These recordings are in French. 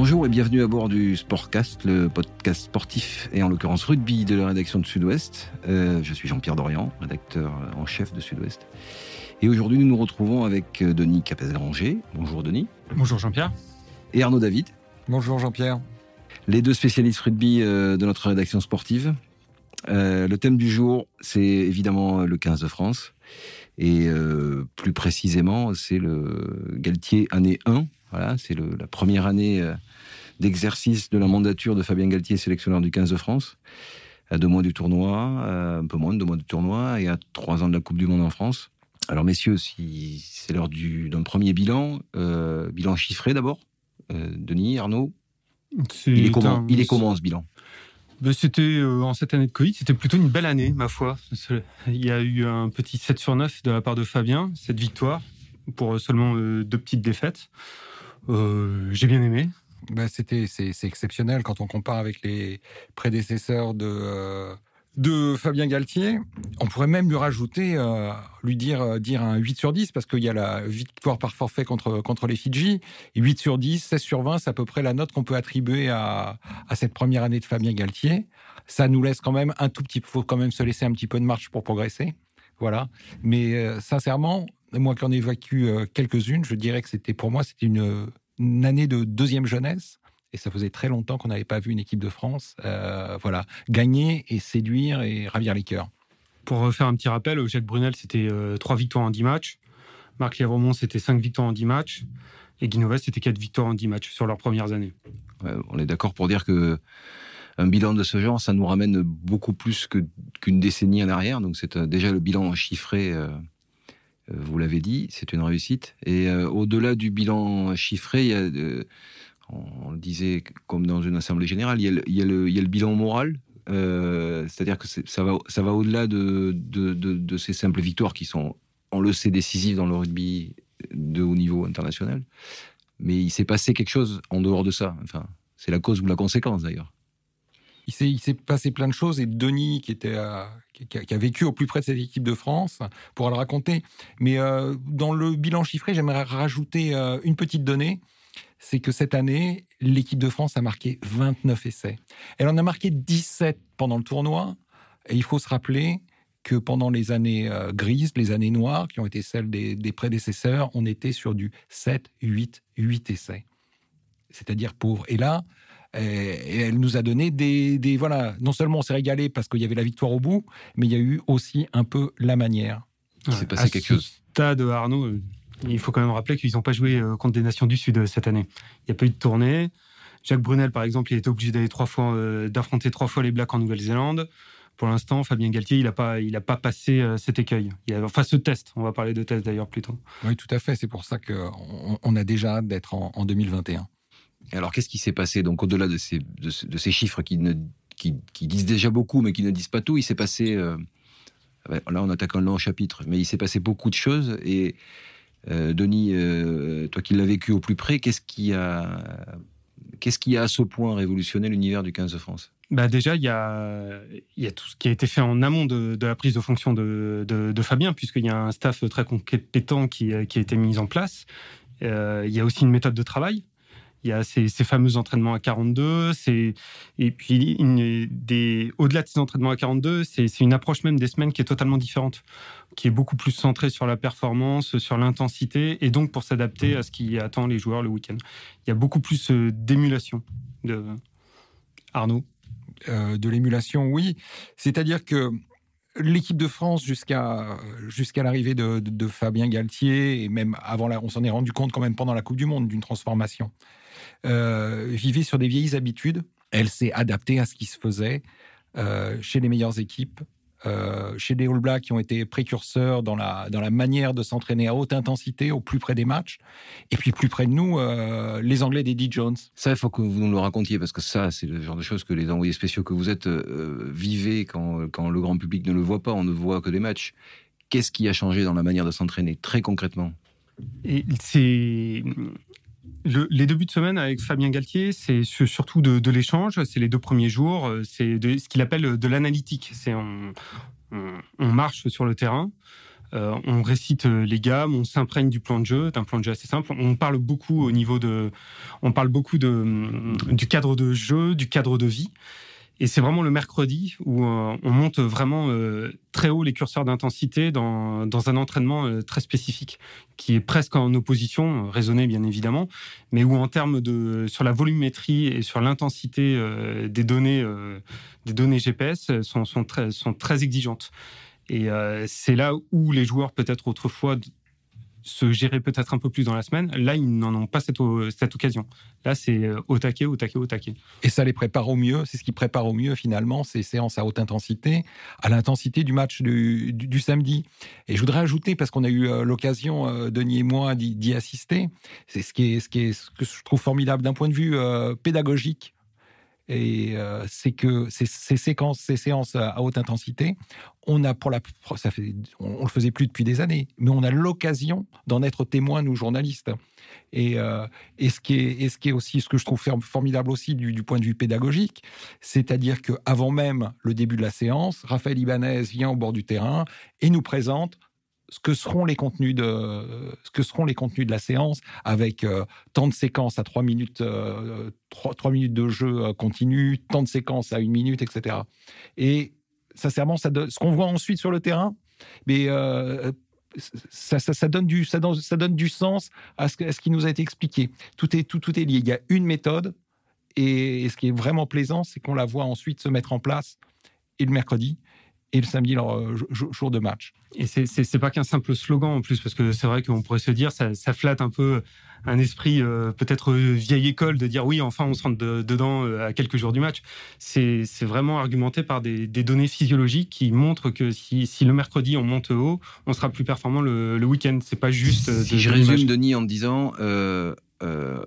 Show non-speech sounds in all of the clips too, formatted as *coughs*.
Bonjour et bienvenue à bord du Sportcast, le podcast sportif et en l'occurrence rugby de la rédaction de Sud-Ouest. Euh, je suis Jean-Pierre Dorian, rédacteur en chef de Sud-Ouest. Et aujourd'hui, nous nous retrouvons avec euh, Denis Capes-Granger. Bonjour Denis. Bonjour Jean-Pierre. Et Arnaud David. Bonjour Jean-Pierre. Les deux spécialistes rugby euh, de notre rédaction sportive. le thème du jour, c'est évidemment le 15 de France. Et plus précisément, c'est le Galtier année 1, voilà, c'est la première année euh, d'exercice de la mandature de Fabien Galtier, sélectionneur du 15 de France. À deux mois du tournoi, euh, un peu moins de deux mois du tournoi, et à trois ans de la Coupe du Monde en France. Alors messieurs, si c'est l'heure d'un premier bilan, euh, bilan chiffré d'abord. Denis, Arnaud, il est, comment, il est comment ce bilan? Ben, c'était en cette année de Covid, c'était plutôt une belle année, ma foi. Il y a eu un petit 7 sur 9 de la part de Fabien, cette victoire, pour seulement deux petites défaites. Euh, j'ai bien aimé. Ben c'était c'est, exceptionnel quand on compare avec les prédécesseurs de euh, de Fabien Galtier. On pourrait même lui rajouter, euh, lui dire dire un 8 sur 10 parce qu'il y a la victoire par forfait contre contre les Fidji. 8 sur 10, 16 sur 20, c'est à peu près la note qu'on peut attribuer à, à cette première année de Fabien Galtier. Ça nous laisse quand même un tout petit, faut quand même se laisser un petit peu de marche pour progresser. Voilà. Mais sincèrement, moi qui en ai vécu euh, quelques-unes, je dirais que c'était pour moi c'était une, année de deuxième jeunesse. Et ça faisait très longtemps qu'on n'avait pas vu une équipe de France, euh, voilà, gagner et séduire et ravir les cœurs. Pour faire un petit rappel, Jacques Brunel, c'était euh, trois victoires en 10 matchs. Marc Lévremont, c'était cinq victoires en 10 matchs. Et Guinoves, c'était quatre victoires en 10 matchs sur leurs premières années. on est d'accord pour dire que un bilan de ce genre, ça nous ramène beaucoup plus qu'une décennie en arrière. Donc c'est déjà le bilan chiffré euh, vous l'avez dit, c'est une réussite. Et euh, au-delà du bilan chiffré, il y a, euh, on le disait comme dans une assemblée générale, il y a le, bilan moral. C'est-à-dire que ça va, au-delà de, de, de, ces simples victoires qui sont, on le sait, décisives dans le rugby de haut niveau international. Mais il s'est passé quelque chose en dehors de ça. Enfin, c'est la cause ou la conséquence d'ailleurs il s'est passé plein de choses et Denis, qui, a, vécu au plus près de cette équipe de France, pourra le raconter. Mais euh, dans le bilan chiffré, j'aimerais rajouter euh, une petite donnée. C'est que cette année, l'équipe de France a marqué 29 essais. Elle en a marqué 17 pendant le tournoi. Et il faut se rappeler que pendant les années euh, grises, les années noires, qui ont été celles des, des prédécesseurs, on était sur du 7, 8, 8 essais. C'est-à-dire pauvre. Et là, et, elle nous a donné des, voilà. Non seulement on s'est régalé parce qu'il y avait la victoire au bout, mais il y a eu aussi un peu la manière. Il s'est passé quelque chose. Stade Arnaud, euh, il faut quand même rappeler qu'ils n'ont pas joué euh, contre des nations du Sud euh, cette année. Il n'y a pas eu de tournée. Jacques Brunel, par exemple, il était obligé d'aller trois fois, d'affronter trois fois les Blacks en Nouvelle-Zélande. Pour l'instant, Fabien Galtier, il n'a pas, il a pas passé cet écueil. Il a, enfin, ce test. On va parler de test d'ailleurs plus tôt. Oui, tout à fait. C'est pour ça qu'on on a déjà hâte d'être en, en 2021. Alors, qu'est-ce qui s'est passé? Donc, au-delà de ces, chiffres qui, disent déjà beaucoup, mais qui ne disent pas tout, il s'est passé. Euh, là, on attaque un long chapitre, mais il s'est passé beaucoup de choses. Et euh, Denis, euh, toi qui l'as vécu au plus près, qu'est-ce qui a. Qu'est-ce qui a à ce point révolutionné l'univers du 15 de France? Bah déjà, il y a, tout ce qui a été fait en amont de, la prise de fonction de, Fabien, puisqu'il y a un staff très compétent qui a été mis en place. il y a aussi une méthode de travail il y a ces, fameux entraînements à 42, et puis des, au-delà de ces entraînements à 42, c'est, une approche même des semaines qui est totalement différente, qui est beaucoup plus centrée sur la performance, sur l'intensité, et donc pour s'adapter à ce qui attend les joueurs le week-end. Il y a beaucoup plus euh, d'émulation. De... Arnaud euh, De l'émulation, oui. C'est-à-dire que l'équipe de France jusqu'à jusqu'à l'arrivée de, de, Fabien Galtier et même avant là, on s'en est rendu compte quand même pendant la Coupe du Monde d'une transformation. Euh, vivait sur des vieilles habitudes. Elle s'est adaptée à ce qui se faisait euh, chez les meilleures équipes, euh, chez les All Blacks qui ont été précurseurs dans la, dans la manière de s'entraîner à haute intensité, au plus près des matchs. Et puis plus près de nous, les Anglais d'Eddie Jones. Ça, il faut que vous nous le racontiez, parce que ça, c'est le genre de choses que les envoyés spéciaux que vous êtes vivez quand, quand le grand public ne le voit pas, on ne voit que des matchs. Qu'est-ce qui a changé dans la manière de s'entraîner, très concrètement? Et les deux buts de semaine avec Fabien Galtier, c'est surtout de, l'échange. C'est les deux premiers jours. Euh, c'est ce qu'il appelle de l'analytique. C'est on, marche sur le terrain. on récite les gammes, on s'imprègne du plan de jeu, d'un plan de jeu assez simple. On parle beaucoup au niveau de, on parle beaucoup de, du cadre de jeu, du cadre de vie. Et c'est vraiment le mercredi où euh, on monte vraiment euh, très haut les curseurs d'intensité dans, dans, un entraînement euh, très spécifique, qui est presque en opposition, raisonné bien évidemment, mais où en termes de sur la volumétrie et sur l'intensité des données des données GPS sont, sont, très, sont très exigeantes. Et c'est là où les joueurs peut-être autrefois se gérer peut-être un peu plus dans la semaine. Là, ils n'en ont pas cette, cette occasion. Là, c'est euh, au taquet, au taquet, au taquet. Et ça les prépare au mieux. C'est ce qui prépare au mieux, finalement, ces séances à haute intensité, à l'intensité du match du, du, samedi. Et je voudrais ajouter, parce qu'on a eu euh, l'occasion, euh, Denis et moi, d'y assister, c'est ce, qui est, ce, ce que je trouve formidable d'un point de vue pédagogique et euh, c'est que ces, séquences, ces séances à haute intensité, on a pour la, ça fait, on, le faisait plus depuis des années, mais on a l'occasion d'en être témoin nous journalistes. Et, euh, et, ce qui est, aussi, ce que je trouve formidable aussi du, du point de vue pédagogique, c'est-à-dire que avant même le début de la séance, Raphaël Ibanez vient au bord du terrain et nous présente ce que seront les contenus de ce que seront les contenus de la séance avec euh, tant de séquences à 3 minutes euh, minutes de jeu euh, continu, tant de séquences à une minute, etc. Et sincèrement, ce qu'on voit ensuite sur le terrain, mais ça, ça, donne du ça donne, ça donne du sens à ce, à ce, qui nous a été expliqué. Tout est tout, tout est lié. Il y a une méthode et ce qui est vraiment plaisant, c'est qu'on la voit ensuite se mettre en place et le mercredi et le samedi leur euh, jour de match. Et c'est pas qu'un simple slogan en plus, parce que c'est vrai qu'on pourrait se dire, ça, ça, flatte un peu un esprit euh, peut-être vieille école de dire oui, enfin on se rentre dedans euh, à quelques jours du match. C'est vraiment argumenté par des, des, données physiologiques qui montrent que si, si, le mercredi on monte haut, on sera plus performant le, le week-end. C'est pas juste. Si je résume Denis en disant. Euh, euh,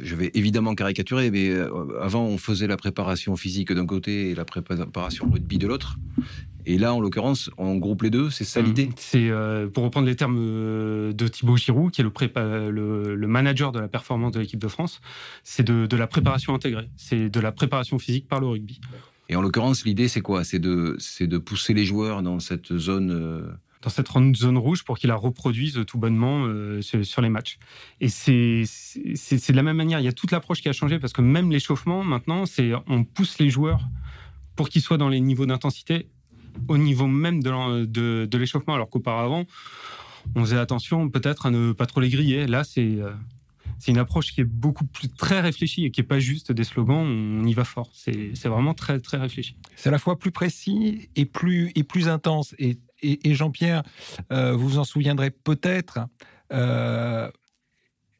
je vais évidemment caricaturer, mais euh, avant on faisait la préparation physique d'un côté et la préparation rugby de l'autre. Et là, en l'occurrence, on groupe les deux, c'est ça mmh. l'idée? C'est, pour reprendre les termes de Thibaut Giroud, qui est le, le, manager de la performance de l'équipe de France, c'est de, de, la préparation intégrée, c'est de la préparation physique par le rugby. Et en l'occurrence, l'idée, c'est quoi? C'est de, de pousser les joueurs dans cette zone dans cette zone rouge pour qu'ils la reproduisent tout bonnement euh, sur les matchs. Et c'est de la même manière, il y a toute l'approche qui a changé parce que même l'échauffement, maintenant, c'est on pousse les joueurs pour qu'ils soient dans les niveaux d'intensité au niveau même de, l'échauffement, alors qu'auparavant, on faisait attention peut-être à ne pas trop les griller. Là, c'est euh, une approche qui est beaucoup plus très réfléchie et qui est pas juste des slogans. On y va fort. C'est vraiment très très réfléchi. C'est à la fois plus précis et plus et plus intense. Et, Jean-Pierre, euh, vous vous en souviendrez peut-être, euh,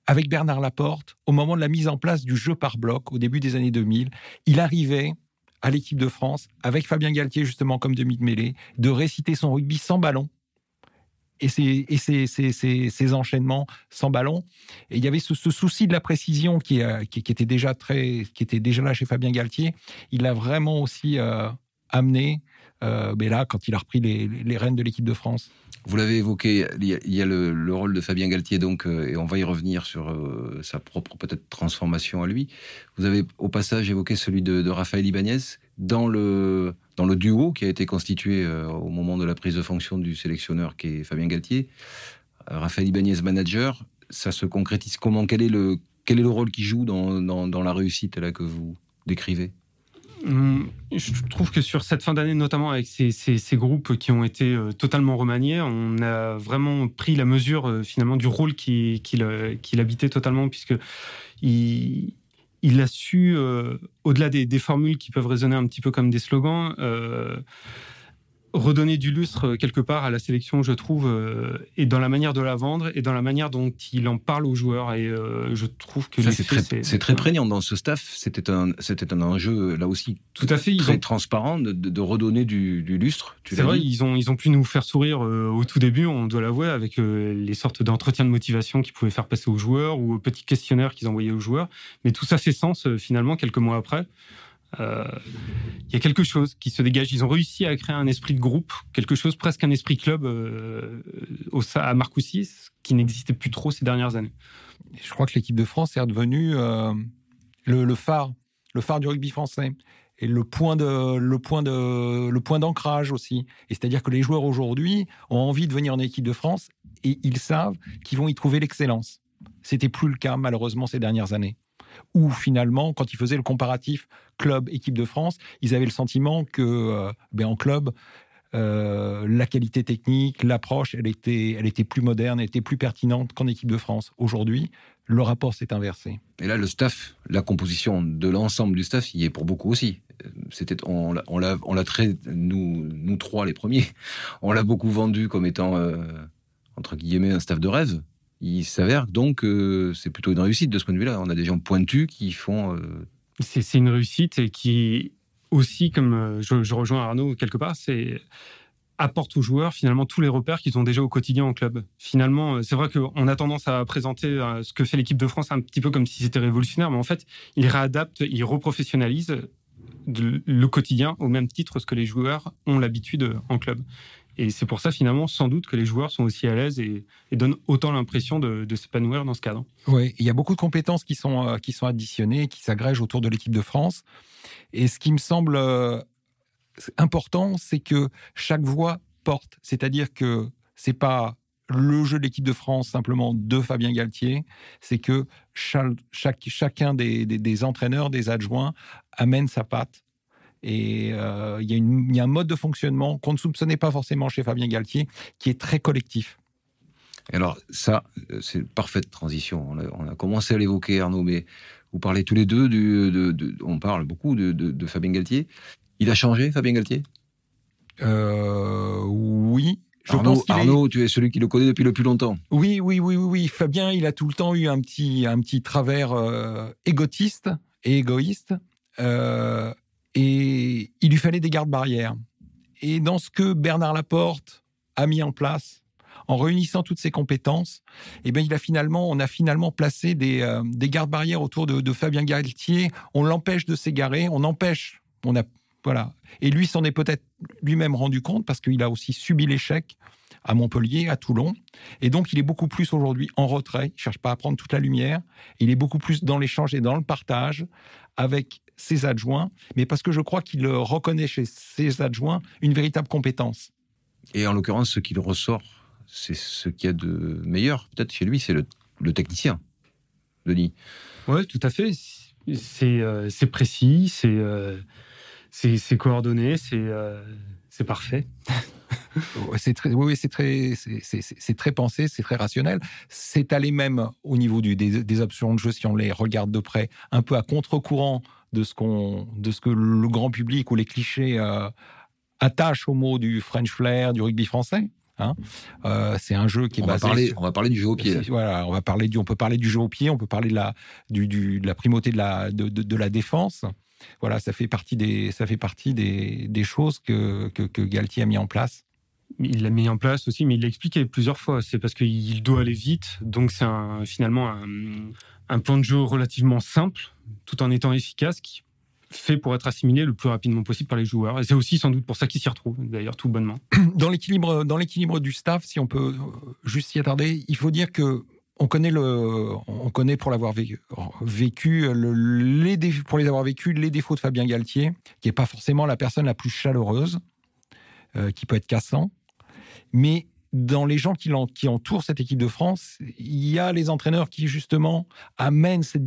avec Bernard Laporte, au moment de la mise en place du jeu par bloc, au début des années 2000, il arrivait à l'équipe de France, avec Fabien Galtier justement comme demi de mêlée, de réciter son rugby sans ballon et ses, et enchaînements sans ballon. Et il y avait ce, souci de la précision qui, euh, qui, était déjà très, qui était déjà là chez Fabien Galtier. Il l'a vraiment aussi amené euh, mais là, quand il a repris les, rênes de l'équipe de France. Vous l'avez évoqué, il y a, le, rôle de Fabien Galtier, donc, euh, et on va y revenir sur euh, sa propre peut-être transformation à lui. Vous avez au passage évoqué celui de, Raphaël Ibanez dans le dans le duo qui a été constitué au moment de la prise de fonction du sélectionneur qui est Fabien Galtier. Raphaël Ibanez manager, ça se concrétise comment? Quel est le quel est le rôle qu'il joue dans, dans, dans la réussite là que vous décrivez? Je trouve que sur cette fin d'année, notamment avec ces, groupes qui ont été euh, totalement remaniés, on a vraiment pris la mesure euh, finalement du rôle qu'il habitait totalement, puisque il, a su, euh, au-delà des, formules qui peuvent résonner un petit peu comme des slogans, redonner du lustre euh, quelque part à la sélection, je trouve, euh, et dans la manière de la vendre et dans la manière dont il en parle aux joueurs. Et euh, je trouve que c'est très, c'est très prégnant dans ce staff. C'était un, c'était un enjeu là aussi tout à fait très transparent de, de, redonner du, du lustre. C'est vrai, ils ont, ils ont pu nous faire sourire au tout début, on doit l'avouer, avec les sortes d'entretiens de motivation qu'ils pouvaient faire passer aux joueurs ou aux petits questionnaires qu'ils envoyaient aux joueurs. Mais tout ça fait sens finalement quelques mois après. Euh, il y a quelque chose qui se dégage. Ils ont réussi à créer un esprit de groupe, quelque chose presque un esprit club euh, au, à Marcoussis, qui n'existait plus trop ces dernières années. Je crois que l'équipe de France est redevenue euh, le, phare, le phare du rugby français. et le point de le point de le point d'ancrage aussi. Et c'est-à-dire que les joueurs aujourd'hui ont envie de venir en équipe de France et ils savent qu'ils vont y trouver l'excellence. C'était plus le cas malheureusement ces dernières années. Où finalement, quand ils faisaient le comparatif club équipe de France, ils avaient le sentiment que euh, ben en club euh, la qualité technique, l'approche, elle était, elle était plus moderne, elle était plus pertinente qu'en équipe de France. Aujourd'hui, le rapport s'est inversé. Et là, le staff, la composition de l'ensemble du staff, y est pour beaucoup aussi. C'était, on, l'a, on l'a très, nous, nous trois les premiers, *laughs* on l'a beaucoup vendu comme étant euh, entre guillemets un staff de rêve. Il s'avère donc que c'est plutôt une réussite de ce point de vue-là. On a des gens pointus qui font. Euh, c'est, une réussite et qui aussi, comme euh, je, rejoins Arnaud quelque part, c'est apporte aux joueurs finalement tous les repères qu'ils ont déjà au quotidien en club. Finalement, euh, c'est vrai qu'on a tendance à présenter euh, ce que fait l'équipe de France un petit peu comme si c'était révolutionnaire, mais en fait, il réadapte, il reprofessionnalise le quotidien au même titre que les joueurs ont l'habitude en club. Et c'est pour ça, finalement, sans doute que les joueurs sont aussi à l'aise et, donnent autant l'impression de, s'épanouir dans ce cadre. Oui, il y a beaucoup de compétences qui sont, euh, qui sont additionnées, qui s'agrègent autour de l'équipe de France. Et ce qui me semble euh, important, c'est que chaque voix porte. C'est-à-dire que c'est pas le jeu de l'équipe de France simplement de Fabien Galtier, c'est que chaque, chacun des, des, entraîneurs, des adjoints amène sa patte et euh, il y, a un mode de fonctionnement qu'on ne soupçonnait pas forcément chez Fabien Galtier, qui est très collectif. Alors ça, c'est une parfaite transition. On a, commencé à l'évoquer, Arnaud, mais vous parlez tous les deux, du, de, on parle beaucoup de, Fabien Galtier. Il a changé, Fabien Galtier? Euh, Oui. Je Arnaud, Arnaud tu es celui qui le connaît depuis le plus longtemps. Oui, oui, oui, oui, oui. Fabien, il a tout le temps eu un petit, un petit travers euh, égotiste et égoïste. Euh, et il lui fallait des gardes-barrières. Et dans ce que Bernard Laporte a mis en place, en réunissant toutes ses compétences, eh bien, il a finalement, on a finalement placé des, euh, des gardes-barrières autour de, Fabien Galtier. On l'empêche de s'égarer, on empêche, on a, voilà. Et lui s'en est peut-être lui-même rendu compte parce qu'il a aussi subi l'échec à Montpellier, à Toulon. Et donc, il est beaucoup plus aujourd'hui en retrait. Il cherche pas à prendre toute la lumière. Il est beaucoup plus dans l'échange et dans le partage avec ses adjoints, mais parce que je crois qu'il reconnaît chez ses adjoints une véritable compétence. Et en l'occurrence, ce qu'il ressort, c'est ce qu'il y a de meilleur, peut-être chez lui, c'est le, technicien, Denis. Oui, tout à fait. C'est euh, précis, euh, c'est coordonné, c'est euh, parfait. c'est très, oui, c'est très, c'est très pensé, c'est très rationnel. C'est allé même au niveau du, des, des, options de jeu, si on les regarde de près, un peu à contre-courant de ce, qu'on, de ce que le grand public ou les clichés euh, attachent au mot du French flair, du rugby français. Hein. Euh, c'est un jeu qui est on basé. Va parler, On va parler du jeu au pied. Voilà, on va parler du, on peut parler du jeu au pied, on peut parler de la, du, du, de la primauté de la, de, de, la défense. Voilà, ça fait partie des, ça fait partie des, des choses que, que, que Galtier a mis en place. Il l'a mis en place aussi, mais il l'a expliqué plusieurs fois. C'est parce qu'il doit aller vite, donc c'est finalement un, un plan de jeu relativement simple, tout en étant efficace, qui fait pour être assimilé le plus rapidement possible par les joueurs. Et c'est aussi sans doute pour ça qu'ils s'y retrouvent, d'ailleurs, tout bonnement. *clears throat* Dans l'équilibre, dans l'équilibre du staff, si on peut juste s'y attarder, il faut dire que on connaît le, on connaît pour l'avoir vécu, les pour les avoir vécu les défauts de Fabien Galtier, qui est pas forcément la personne la plus chaleureuse, euh, qui peut être cassant, mais dans les gens qui, qui, entourent cette équipe de France, il y a les entraîneurs qui, justement, amènent cette,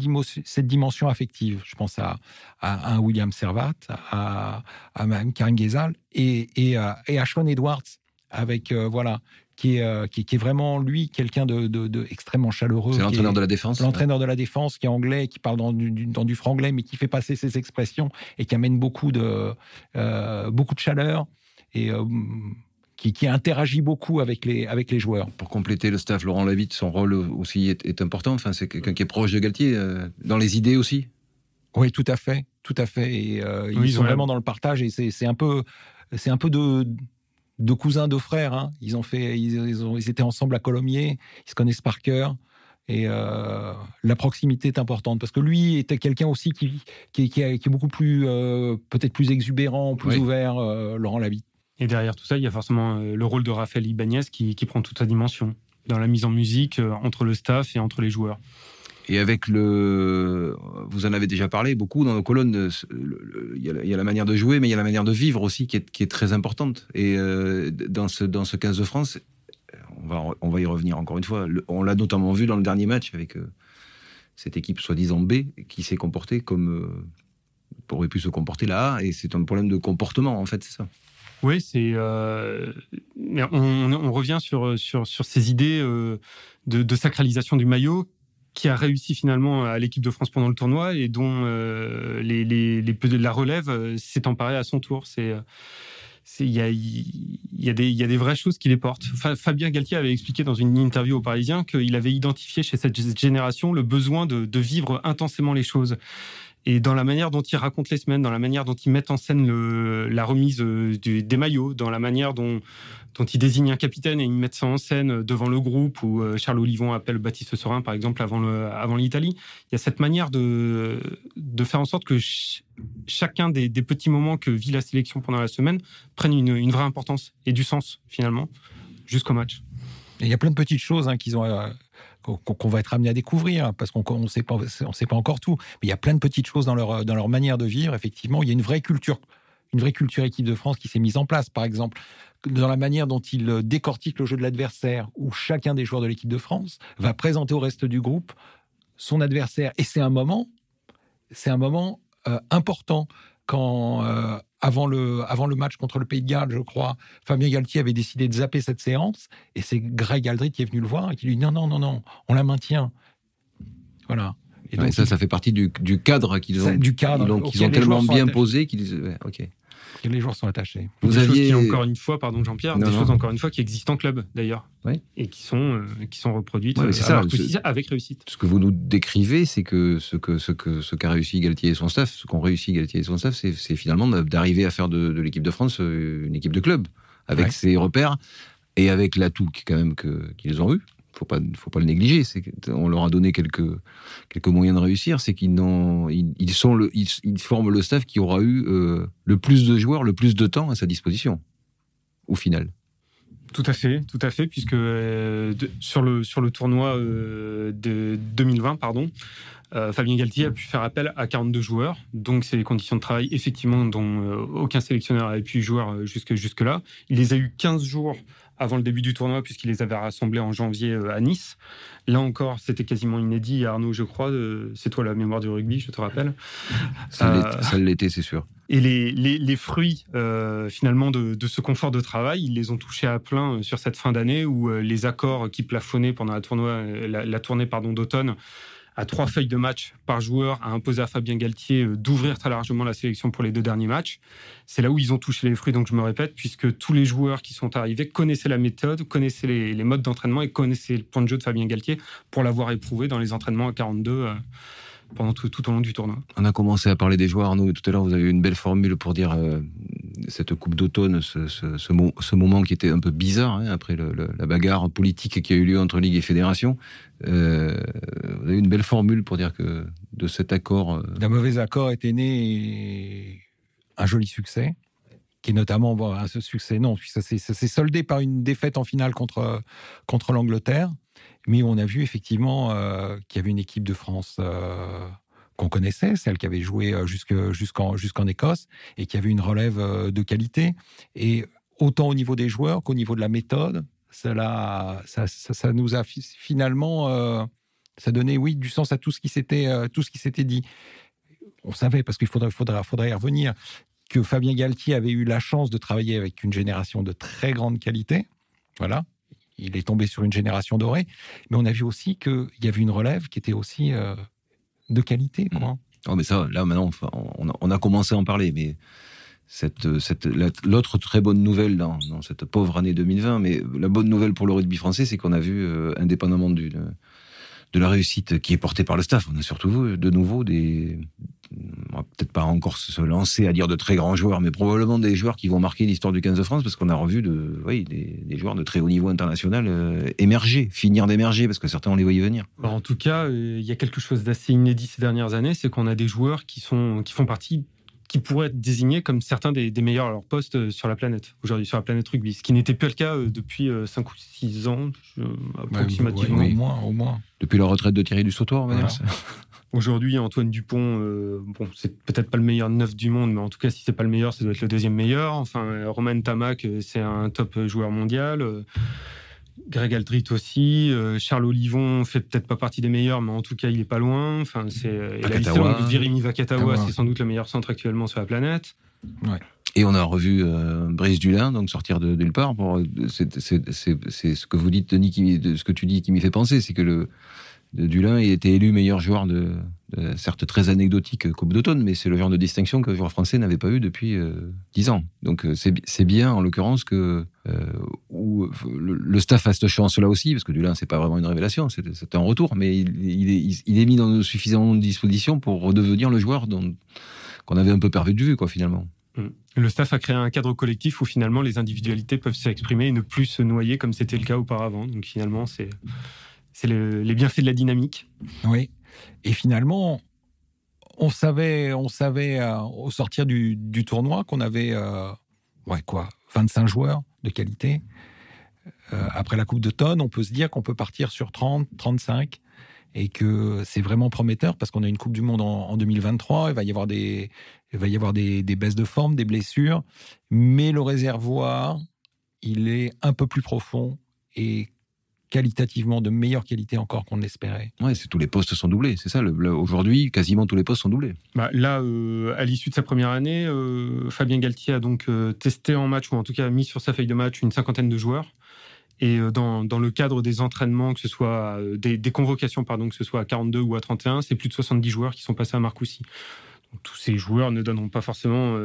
cette dimension affective. Je pense à, à, William Servat, à, à Karim Ghezal et, et, à, et à Sean Edwards, avec, euh, voilà, qui est, euh, qui, est, vraiment, lui, quelqu'un de, de, extrêmement chaleureux. C'est l'entraîneur de la défense. L'entraîneur de la défense, qui est anglais, qui parle dans du, dans du franglais, mais qui fait passer ses expressions et qui amène beaucoup de, euh, beaucoup de chaleur. Et qui, interagit beaucoup avec les, avec les joueurs. Pour compléter le staff, Laurent Lavitte, son rôle aussi est, important. Enfin, c'est quelqu'un qui est proche de Galtier, euh, dans les idées aussi. Oui, tout à fait, tout à fait. Et, euh, ils sont vraiment dans le partage et c'est un peu, c'est un peu de, de cousins, de frères. Hein. Ils ont fait, ils, ont, ils, étaient ensemble à Colomiers, ils se connaissent par cœur. Et euh, la proximité est importante parce que lui était quelqu'un aussi qui, qui, qui, est beaucoup plus, peut-être plus exubérant, plus ouvert, Laurent Lavitte. Et derrière tout ça, il y a forcément euh, le rôle de Raphaël Ibanez qui, prend toute sa dimension dans la mise en musique euh, entre le staff et entre les joueurs. Et avec le, vous en avez déjà parlé beaucoup dans nos colonnes. Il y, a la manière de jouer, mais il y a la manière de vivre aussi qui est, très importante. Et euh, dans ce dans ce 15 de France, on va on va y revenir encore une fois. on l'a notamment vu dans le dernier match avec euh, cette équipe soi-disant B qui s'est comportée comme euh, aurait pu se comporter là. Et c'est un problème de comportement en fait, c'est ça. Oui, c'est. Euh, on, revient sur, sur, ces idées euh, de, sacralisation du maillot qui a réussi finalement à l'équipe de France pendant le tournoi et dont euh, la relève s'est emparée à son tour. C'est il y a, y, a des, y a des vraies choses qui les portent. Fabien Galtier avait expliqué dans une interview au Parisien qu'il avait identifié chez cette génération le besoin de vivre intensément les choses et dans la manière dont ils racontent les semaines, dans la manière dont ils mettent en scène la remise euh, des maillots, dans la manière dont, ils désignent un capitaine et ils mettent ça en scène devant le groupe, où euh, Charles Olivon appelle Baptiste Sorin, par exemple, avant, l'Italie. Il y a cette manière de, faire en sorte que chacun des, petits moments que vit la sélection pendant la semaine prennent une, vraie importance et du sens, finalement, jusqu'au match. il y a plein de petites choses hein, qu'ils ont euh, qu'on va être amené à découvrir, parce qu'on ne sait, pas, sait pas encore tout. Mais il y a plein de petites choses dans leur, dans leur manière de vivre. Effectivement, il y a une vraie culture, une vraie culture équipe de France qui s'est mise en place. Par exemple, dans la manière dont ils décortiquent le jeu de l'adversaire, où chacun des joueurs de l'équipe de France va présenter au reste du groupe son adversaire. Et c'est un moment, c'est un moment euh, important quand euh, avant le, avant le match contre le Pays de Galles, je crois, Fabien Galtier avait décidé de zapper cette séance, et c'est Greg Aldrit qui est venu le voir et qui lui dit non, non, non, non, on la maintient. Voilà. Et donc, ça, ça fait partie du, du cadre qu'ils ont, du cadre, qu'ils ont, tellement bien posé qu'ils ok. Les joueurs sont attachés. Vous des aviez... choses qui, encore une fois, pardon Jean-Pierre, des choses encore une fois qui existent en club d'ailleurs, oui. et qui sont euh, qui sont reproduites ouais, ça, avec réussite. Ce que vous nous décrivez, c'est que ce que ce que ce qu'a réussi Galtier et son staff, ce qu'ont réussi Galtier et son staff, c'est finalement d'arriver à faire de, de l'équipe de France euh, une équipe de club avec ses repères et avec l'atout quand même qu'ils ont eu faut pas, faut pas le négliger. C'est on leur a donné quelques, quelques moyens de réussir. C'est qu'ils n'ont, ils, sont ils, forment le staff qui aura eu euh, le plus de joueurs, le plus de temps à sa disposition, au final. Tout à fait, tout à fait, puisque euh, sur le sur le tournoi euh, de 2020, pardon, Fabien Galtier a pu faire appel à 42 joueurs. Donc, c'est les conditions de travail, effectivement, dont aucun sélectionneur n'avait pu jouer jusque, jusque-là. Il les a eu 15 jours avant le début du tournoi, puisqu'il les avait rassemblés en janvier euh, à Nice. Là encore, c'était quasiment inédit. Arnaud, je crois, c'est toi la mémoire du rugby, je te rappelle. Ça euh, l'était, c'est sûr. Et les, les, fruits, euh, finalement, de, ce confort de travail, ils les ont touchés à plein sur cette fin d'année où les accords qui plafonnaient pendant la, tournoi, la, tournée pardon, d'automne à trois feuilles de match par joueur, a imposé à Fabien Galtier euh, d'ouvrir très largement la sélection pour les deux derniers matchs. C'est là où ils ont touché les fruits, donc je me répète, puisque tous les joueurs qui sont arrivés connaissaient la méthode, connaissaient les, modes d'entraînement et connaissaient le point de jeu de Fabien Galtier pour l'avoir éprouvé dans les entraînements à 42 pendant tout, tout, au long du tournoi. On a commencé à parler des joueurs, nous, tout à l'heure, vous avez eu une belle formule pour dire euh, cette Coupe d'automne, ce, ce, ce, moment qui était un peu bizarre, hein, après le, la bagarre politique qui a eu lieu entre Ligue et Fédération. Euh, vous avez eu une belle formule pour dire que de cet accord... Euh, D'un mauvais accord était né un joli succès qui est notamment bon, ce succès, non, ça s'est soldé par une défaite en finale contre, contre l'Angleterre. Mais on a vu effectivement euh, qu'il y avait une équipe de France euh, qu'on connaissait, celle qui avait joué euh, jusqu'en jusqu'en Écosse, et qui avait une relève de qualité. Et autant au niveau des joueurs qu'au niveau de la méthode, ça, ça, nous a finalement, ça donnait oui du sens à tout ce qui s'était tout dit. On savait parce qu'il faudrait, faudrait, faudrait y revenir que Fabien Galtier avait eu la chance de travailler avec une génération de très grande qualité. Voilà, il est tombé sur une génération dorée. Mais on a vu aussi qu'il y avait une relève qui était aussi euh, de qualité. Quoi. Mmh. Oh, mais ça, là, maintenant, on a, commencé à en parler, mais cette, cette, l'autre très bonne nouvelle dans, cette pauvre année 2020, mais la bonne nouvelle pour le rugby français, c'est qu'on a vu, euh, indépendamment du, de la réussite qui est portée par le staff, on a surtout de nouveau des, on va peut-être pas encore se lancer à dire de très grands joueurs, mais probablement des joueurs qui vont marquer l'histoire du 15 de France, parce qu'on a revu des, joueurs de très haut niveau international euh, émerger, finir d'émerger, parce que certains on les voyait venir. en tout cas, euh, il y a quelque chose d'assez inédit ces dernières années, c'est qu'on a des joueurs qui sont qui font partie qui pourraient être désignés comme certains des, meilleurs à leur poste sur la planète, aujourd'hui, sur la planète rugby. Ce qui n'était plus le cas depuis 5 ou 6 ans, approximativement. au, moins, au moins. Depuis la retraite de Thierry Dussautoir, on va dire. *laughs* Aujourd'hui, Antoine Dupont, euh, bon, c'est peut-être pas le meilleur neuf du monde, mais en tout cas, si c'est pas le meilleur, ça doit être le deuxième meilleur. Enfin, Roman Tamac, euh, c'est un top joueur mondial. Euh, Greg Aldrit aussi. Charles Olivon fait peut-être pas partie des meilleurs, mais en tout cas, il est pas loin. Enfin, c'est Virimi Vakatawa, c'est sans doute le meilleur centre actuellement sur la planète. Et on a revu Brice Dulin, donc sortir de nulle part. C'est ce que vous dites, Denis, qui, ce que tu dis, qui m'y fait penser, c'est que le Dulin a été élu meilleur joueur de, certes très anecdotique Coupe d'automne, mais c'est le genre de distinction que le joueur français n'avait pas eu depuis euh, dix ans. Donc euh, c'est bien en l'occurrence que euh, où, le, staff a cette chance-là aussi, parce que Dulin c'est pas vraiment une révélation, c'est un retour, mais il, est, il, est, mis dans suffisamment de dispositions pour redevenir le joueur qu'on avait un peu perdu de vue, quoi, finalement. Mm. Le staff a créé un cadre collectif où finalement les individualités peuvent s'exprimer et ne plus se noyer comme c'était le cas auparavant. Donc finalement, c'est c'est les bienfaits de la dynamique. Oui. Et finalement, on savait, on savait euh, au sortir du, tournoi qu'on avait euh, ouais, quoi, 25 joueurs de qualité. Euh, après la Coupe d'automne, on peut se dire qu'on peut partir sur 30, 35 et que c'est vraiment prometteur parce qu'on a une Coupe du Monde en, 2023. Il va y avoir, des, il va y avoir des, des baisses de forme, des blessures, mais le réservoir, il est un peu plus profond et qualitativement de meilleure qualité encore qu'on l'espérait. Ouais, c'est tous les postes sont doublés, c'est ça. Aujourd'hui, quasiment tous les postes sont doublés. Bah, là, euh, à l'issue de sa première année, euh, Fabien Galtier a donc euh, testé en match ou en tout cas mis sur sa feuille de match une cinquantaine de joueurs. Et dans, dans le cadre des entraînements, que ce soit des, des, convocations, pardon, que ce soit à 42 ou à 31, c'est plus de 70 joueurs qui sont passés à Marcoussis tous ces joueurs ne donneront pas forcément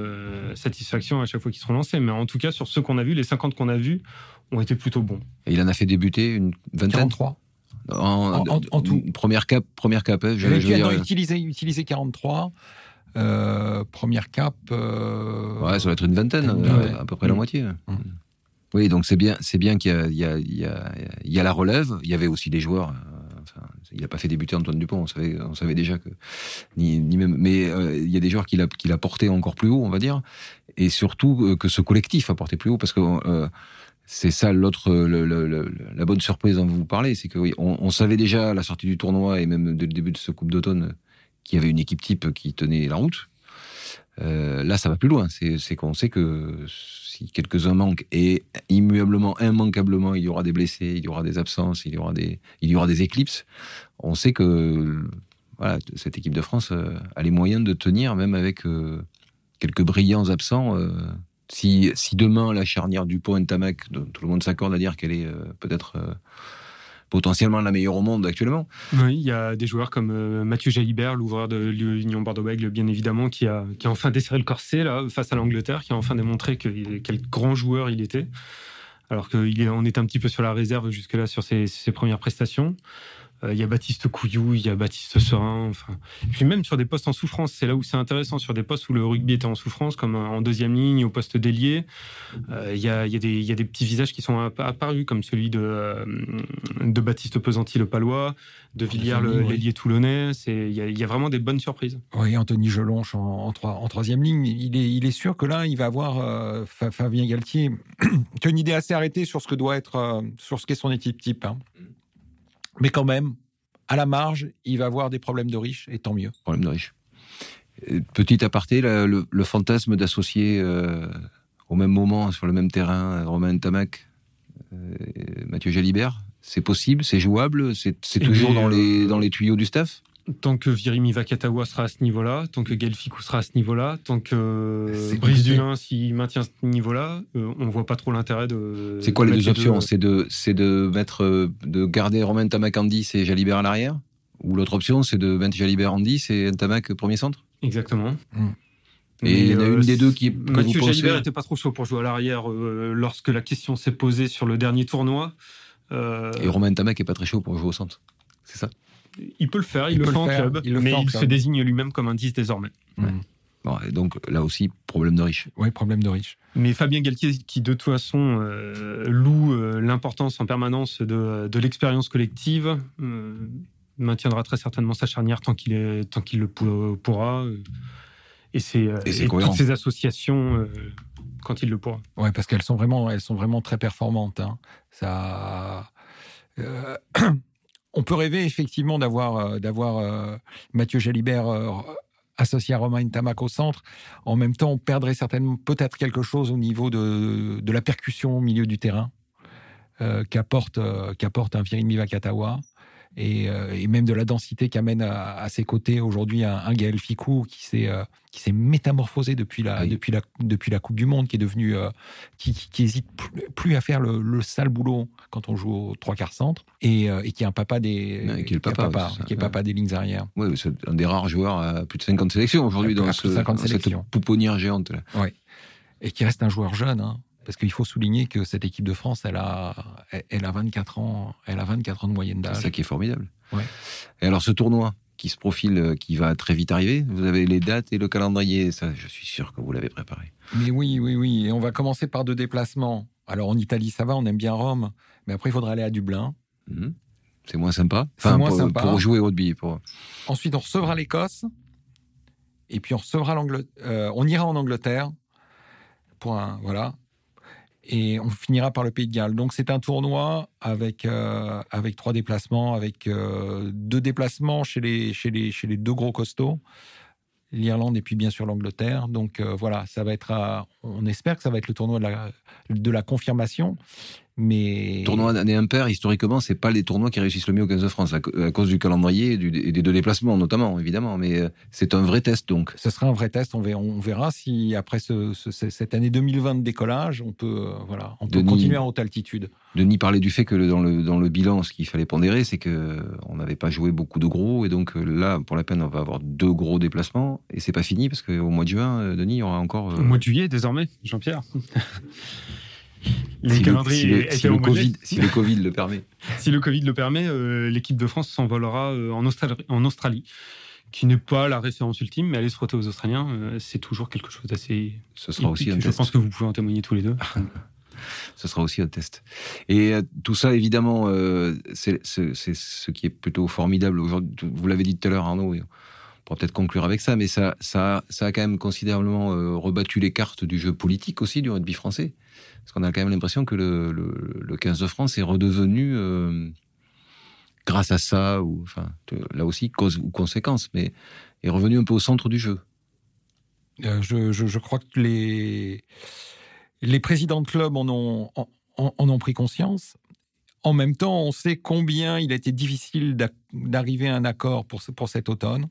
satisfaction à chaque fois qu'ils seront lancés. Mais en tout cas, sur ceux qu'on a vus, les 50 qu'on a vus, ont été plutôt bons. Et il en a fait débuter une vingtaine 43. En, en, tout. Première cap, première cap. Hein, je, je dire... utiliser, utiliser 43. Euh, première cap. Euh, ouais, ça va être une vingtaine, euh, à peu près la mm. moitié. Mm. Oui, donc c'est bien, c'est bien qu'il y, y, y, y a, la relève. Il y avait aussi des joueurs. Enfin, il n'a pas fait débuter Antoine Dupont. On savait, on déjà que ni, même. Mais il y a des joueurs qui l'a, qui l'a porté encore plus haut, on va dire, et surtout que ce collectif a porté plus haut parce que c'est ça l'autre, la bonne surprise dont vous parlez, c'est que oui, on, savait déjà à la sortie du tournoi et même dès le début de ce Coupe d'automne qu'il y avait une équipe type qui tenait la route. Euh, là, ça va plus loin. C'est qu'on sait que si quelques-uns manquent et immuablement, immanquablement, il y aura des blessés, il y aura des absences, il y aura des, il y aura des éclipses. On sait que voilà, cette équipe de France euh, a les moyens de tenir, même avec euh, quelques brillants absents. Si, demain la charnière du Dupont Tamac, tout le monde s'accorde à dire qu'elle est peut-être potentiellement la meilleure au monde actuellement. Oui, il y a des joueurs comme euh, Mathieu Jalibert, l'ouvreur de l'Union Bordeaux-Bègles, bien évidemment, qui a, qui a enfin desserré le corset là, face à l'Angleterre, qui a enfin démontré quel grand joueur il était. Alors qu'on est un petit peu sur la réserve jusque-là sur ses premières prestations. Euh, il y a Baptiste Couillou, il y a Baptiste Serin. Enfin, puis même sur des postes en souffrance, c'est là où c'est intéressant. Sur des postes où le rugby était en souffrance, comme en deuxième ligne, au poste d'ailier, euh, il y, a, des petits visages qui sont apparus, comme celui de, euh, de Baptiste Pesanti, le Palois, de Villiers, l'ailier toulonnais. Il y, a, vraiment des bonnes surprises. Oui, Anthony Gelonche en, en, troisième ligne. Il est, il est sûr que là, il va avoir Fabien Galtier *coughs* qui a une idée assez arrêtée sur ce que doit être, sur ce qu'est son équipe type. Hein. Mais quand même, à la marge, il va avoir des problèmes de riches, et tant mieux. Problème de riches. Petit aparté, le, fantasme d'associer euh, au même moment, sur le même terrain, Romain Tamac, euh, Mathieu Jalibert, c'est possible, c'est jouable, c'est toujours dans, les, dans les tuyaux du staff? Tant que Virimi Vakatawa sera à ce niveau-là, tant que Gelficou sera à ce niveau-là, tant que Brice Dulin s'il maintient ce niveau-là, euh, on voit pas trop l'intérêt de. C'est quoi les deux options C'est de, c'est de mettre, euh, de garder Romain Tamac en 10 et Jalibert à l'arrière Ou l'autre option, c'est de mettre Jalibert en 10 et Tamac premier centre Exactement. Hmm. Et il y en a une des deux qui. Mathieu Jalibert n'était pas trop chaud pour jouer à l'arrière euh, lorsque la question s'est posée sur le dernier tournoi. Et Romain Tamac est pas très chaud pour jouer au centre. C'est ça il peut le faire, il, le fait en club, mais il se désigne lui-même comme un 10 désormais. donc là aussi, problème de riche. Oui, problème de riche. Mais Fabien Galtier, qui de toute façon euh, loue euh, l'importance en permanence de, l'expérience collective, euh, maintiendra très certainement sa charnière tant qu'il le pourra. et, c'est, Et c'est et cohérent. toutes ces associations euh, quand il le pourra. Ouais, parce qu'elles sont vraiment, elles sont vraiment très performantes. hein. Ça, euh, *clears throat* on peut rêver effectivement d'avoir, euh, euh, Mathieu Jalibert euh, associé à Romain Tamac au centre. En même temps, on perdrait certainement peut-être quelque chose au niveau de, la percussion au milieu du terrain qu'apporte, qu'apporte un Virimi Vakatawa. Et, euh, et même de la densité qu'amène à, à ses côtés aujourd'hui un, un Gaël Ficou qui s'est, euh, qui s'est métamorphosé depuis la, Oui. depuis, la, depuis la Coupe du Monde, qui est devenu euh, qui, qui, qui hésite plus, à faire le, le sale boulot quand on joue au trois quarts centre et, et qui est un papa des Ouais, qui est le papa, qui est ouais. des lignes arrière. Ouais, c'est un des rares joueurs à plus de 50 sélections aujourd'hui dans, ce, de 50 dans cette pouponnière géante. Là. et qui reste un joueur jeune hein, parce qu'il faut souligner que cette équipe de France elle a elle- a 24 ans elle a 24 ans de moyenne C'est d'âge. ça qui est formidable. Ouais. Et alors ce tournoi qui se profile, euh, qui va très vite arriver, vous avez les dates et le calendrier. Ça, je suis sûr que vous l'avez préparé. Mais oui oui oui et on va commencer par deux déplacements. Alors en Italie ça va on aime bien Rome mais après il faudra aller à Dublin. Mhm. C'est moins sympa. C'est moins pour, sympa. pour jouer au rugby. Pour... Ensuite, on recevra l'Écosse. Et puis, on recevra l'Angleterre. on ira en Angleterre. Pour un, voilà. Et on finira par le Pays de Galles. Donc, c'est un tournoi avec, euh, avec trois déplacements, avec euh, deux déplacements chez les, chez, les, chez les deux gros costauds, l'Irlande et puis bien sûr l'Angleterre. Donc, euh, voilà, ça va être. on espère que ça va être le tournoi de la, de la confirmation. Mais. Tournoi d'année impair, historiquement, c'est pas les tournois qui réussissent le mieux au 15 de France, à, à cause du calendrier et, du- et des deux déplacements, notamment, évidemment. Mais euh, c'est un vrai test, donc. Ce sera un vrai test. On verra, on verra si après ce- ce- cette année 2020 de décollage, on peut, euh, voilà, on peut Denis. continuer en haute altitude. Denis parlait du fait que le- dans, le, dans le bilan, ce qu'il fallait pondérer, c'est que euh, on n'avait pas joué beaucoup de gros, et donc euh, là, pour la peine, on va avoir deux gros déplacements, et c'est pas fini parce qu'au mois de juin, Denis, il y aura encore. euh, Au mois de juillet, désormais, Jean-Pierre. *laughs* Si, le, si si Covid, si le *laughs* Covid le permet. Si le Covid le permet, euh, l'équipe de France s'envolera euh, en, Australie, en Australie, qui n'est pas la référence ultime, mais aller se frotter aux Australiens, euh, c'est toujours quelque chose d'assez. Ce sera aussi un Je test. pense que vous pouvez en témoigner tous les deux. Ce sera aussi un test. Et tout ça, évidemment, euh, c'est ce qui est plutôt formidable. Vous l'avez dit tout à l'heure, Arnaud, pourra peut-être conclure avec ça, mais ça, ça, ça a quand même considérablement euh, rebattu les cartes du jeu politique aussi du rugby français. Parce qu'on a quand même l'impression que le, le, le 15 de France est redevenu, euh, grâce à ça, ou enfin, là aussi, cause ou conséquence, mais est revenu un peu au centre du jeu. Euh, je, crois que les, les présidents de clubs en ont, en, ont pris conscience. En même temps, on sait combien il a été difficile d'a- d'arriver à un accord pour, pour cet automne.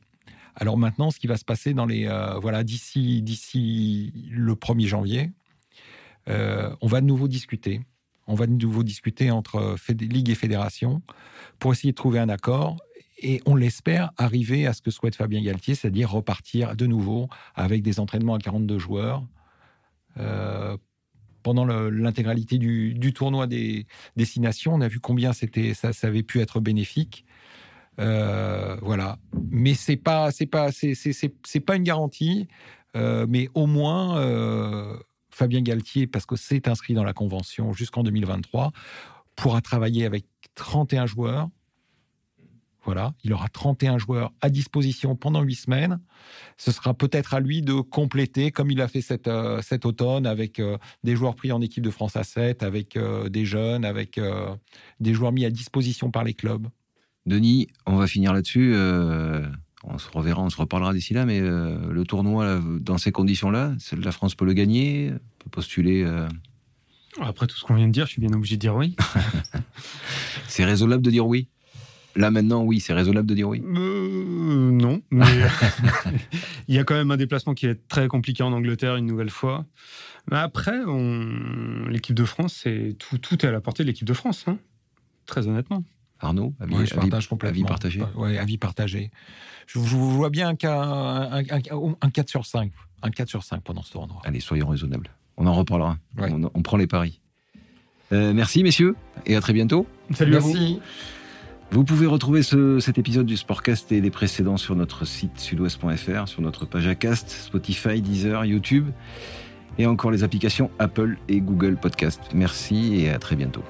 Alors maintenant, ce qui va se passer dans les euh, voilà d'ici d'ici le 1er janvier, euh, on va de nouveau discuter. On va de nouveau discuter entre fédé- ligue et fédération pour essayer de trouver un accord. Et on l'espère arriver à ce que souhaite Fabien Galtier, c'est-à-dire repartir de nouveau avec des entraînements à 42 joueurs euh, pendant l'intégralité du, tournoi des destinations. On a vu combien c'était, ça avait pu être bénéfique. Euh, voilà, mais c'est pas, c'est pas, c'est, c'est, pas une garantie. Euh, mais au moins, euh, Fabien Galtier, parce que c'est inscrit dans la convention jusqu'en 2023, pourra travailler avec 31 joueurs. Voilà, il aura 31 joueurs à disposition pendant 8 semaines. Ce sera peut-être à lui de compléter, comme il a fait cet, cet automne, avec des joueurs pris en équipe de France à 7, avec des jeunes, avec des joueurs mis à disposition par les clubs. Denis, on va finir là-dessus. euh, on se reverra, on se reparlera d'ici là, mais euh, le tournoi, là, dans ces conditions-là, la France peut le gagner, peut postuler. euh, Après tout ce qu'on vient de dire, je suis bien obligé de dire oui. *laughs* c'est raisonnable de dire oui? Là maintenant, oui, c'est raisonnable de dire oui? Non, mais *laughs* il y a quand même un déplacement qui va être très compliqué en Angleterre une nouvelle fois. Mais après, on... l'équipe de France, c'est tout, tout est à la portée de l'équipe de France, hein. très honnêtement. Arnaud, avis, Ouais, je avis- partage complètement. avis partagé. Ouais, avis partagé. Je, je vois bien un, cas, un, un- un 4 sur 5. Un 4 sur 5 pendant ce tournoi. Allez, soyons raisonnables. On en reparlera. Ouais. On, on prend les paris. Euh, merci, messieurs, et à très bientôt. Salut à vous. Merci. Vous pouvez retrouver ce- cet épisode du Sportcast et les précédents sur notre site sudouest.fr, sur notre page Acast, Spotify, Deezer, YouTube et encore les applications Apple et Google Podcast. Merci et à très bientôt.